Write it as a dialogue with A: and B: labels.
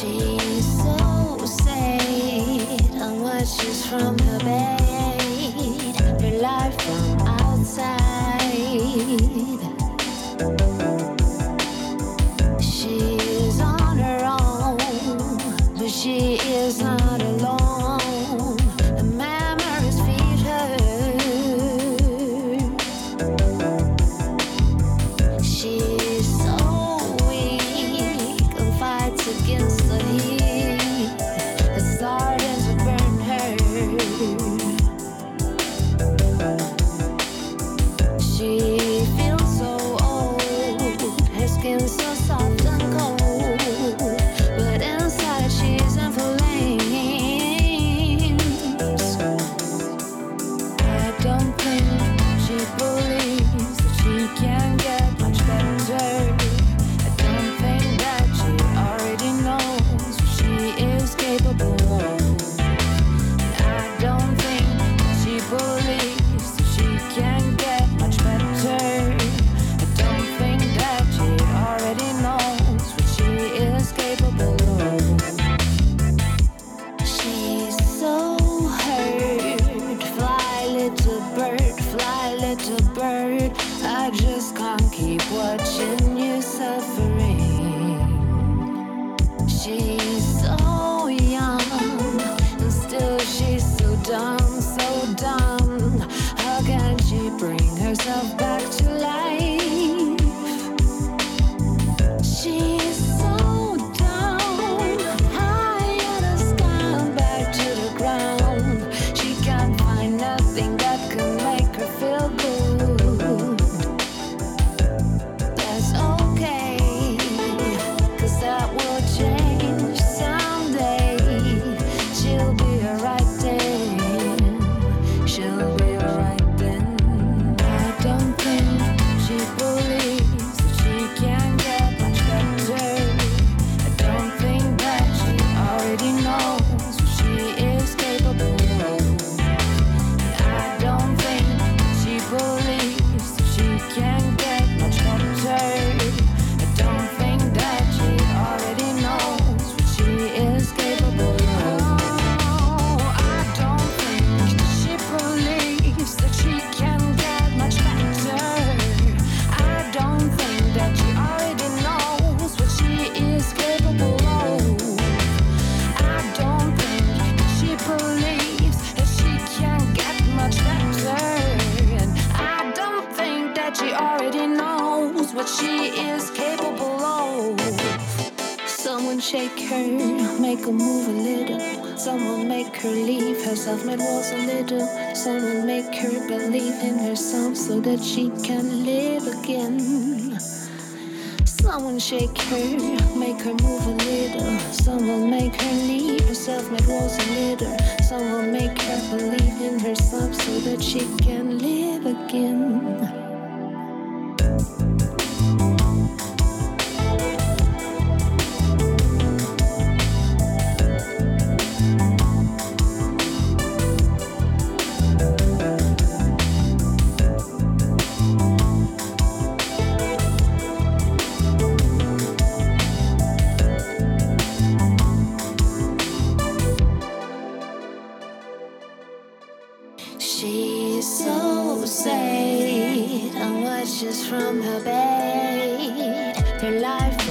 A: She's so sad and from her bed, her life from outside. just can't keep watching. shake her, make her move a little. Someone make her leave herself, made walls a little. Someone make her believe in herself so that she can live again. Someone shake her, make her move a little. Someone make her leave herself, make walls a little. Someone make her believe in herself so that she can live again. touches from her bed. Her life